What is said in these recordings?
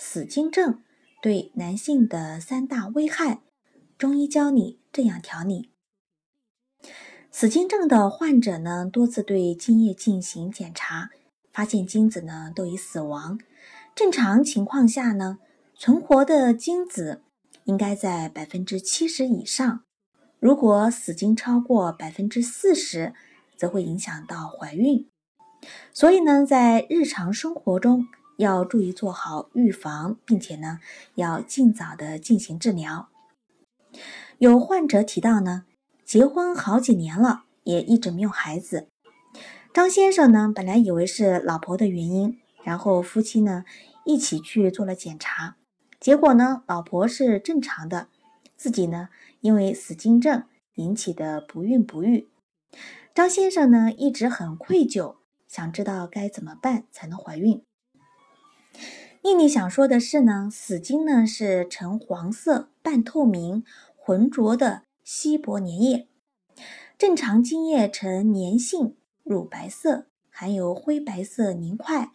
死精症对男性的三大危害，中医教你这样调理。死精症的患者呢，多次对精液进行检查，发现精子呢都已死亡。正常情况下呢，存活的精子应该在百分之七十以上，如果死精超过百分之四十，则会影响到怀孕。所以呢，在日常生活中要注意做好预防，并且呢，要尽早的进行治疗。有患者提到呢，结婚好几年了，也一直没有孩子。张先生呢，本来以为是老婆的原因，然后夫妻呢一起去做了检查，结果呢，老婆是正常的，自己呢因为死精症引起的不孕不育。张先生呢一直很愧疚。想知道该怎么办才能怀孕？丽丽想说的是呢，死精呢是呈黄色、半透明、浑浊的稀薄粘液，正常精液呈粘性乳白色，含有灰白色凝块。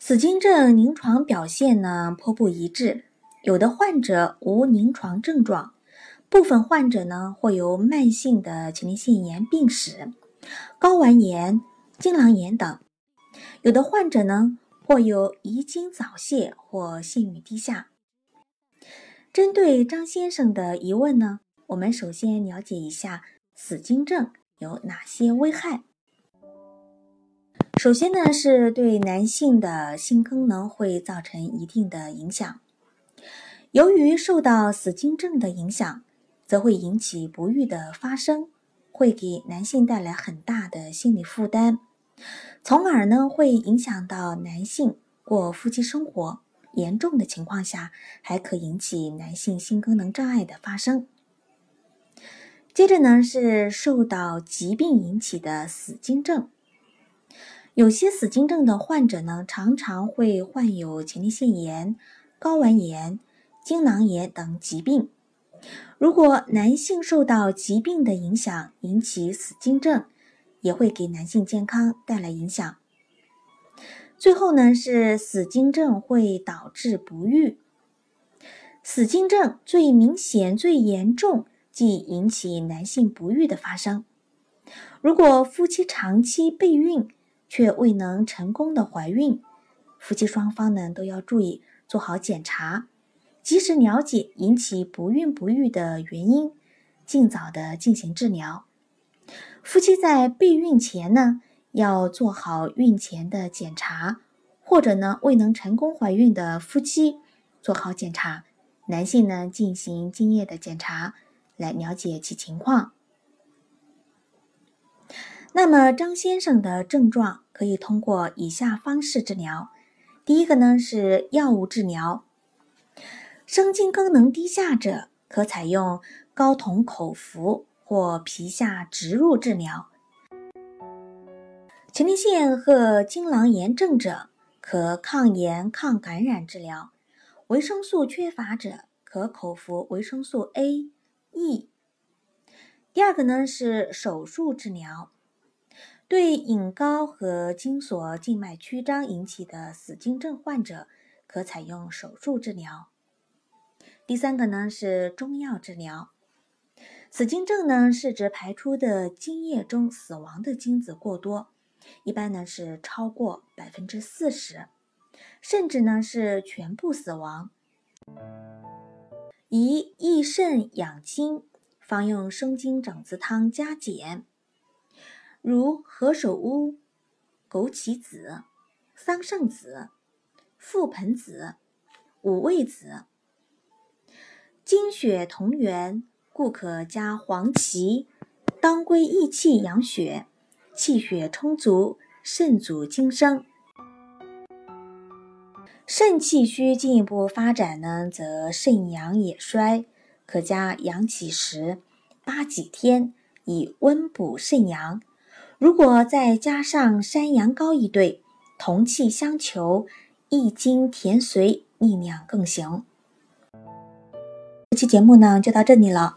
死精症临床表现呢颇不一致，有的患者无临床症状，部分患者呢会有慢性的前列腺炎病史。睾丸炎、精囊炎等，有的患者呢，或有遗精早泄或性欲低下。针对张先生的疑问呢，我们首先了解一下死精症有哪些危害。首先呢，是对男性的性功能会造成一定的影响。由于受到死精症的影响，则会引起不育的发生。会给男性带来很大的心理负担，从而呢会影响到男性过夫妻生活，严重的情况下还可引起男性性功能障碍的发生。接着呢是受到疾病引起的死精症，有些死精症的患者呢常常会患有前列腺炎、睾丸炎、精囊炎等疾病。如果男性受到疾病的影响引起死精症，也会给男性健康带来影响。最后呢，是死精症会导致不育。死精症最明显、最严重，即引起男性不育的发生。如果夫妻长期备孕却未能成功的怀孕，夫妻双方呢都要注意做好检查。及时了解引起不孕不育的原因，尽早的进行治疗。夫妻在备孕前呢，要做好孕前的检查，或者呢未能成功怀孕的夫妻做好检查，男性呢进行精液的检查，来了解其情况。那么张先生的症状可以通过以下方式治疗：第一个呢是药物治疗。生精功能低下者，可采用睾酮口服或皮下植入治疗；前列腺和精囊炎症者，可抗炎抗感染治疗；维生素缺乏者，可口服维生素 A、E。第二个呢是手术治疗，对隐睾和精索静脉曲张引起的死精症患者，可采用手术治疗。第三个呢是中药治疗，死精症呢是指排出的精液中死亡的精子过多，一般呢是超过百分之四十，甚至呢是全部死亡。宜益肾养精，方用生精整子汤加减，如何首乌、枸杞子、桑葚子、覆盆子、五味子。精血同源，故可加黄芪、当归益气养血，气血充足，肾主精生。肾气虚进一步发展呢，则肾阳也衰，可加阳起时八几天，以温补肾阳。如果再加上山羊羔一对，同气相求，益精填髓，利尿更行。这期节目呢就到这里了，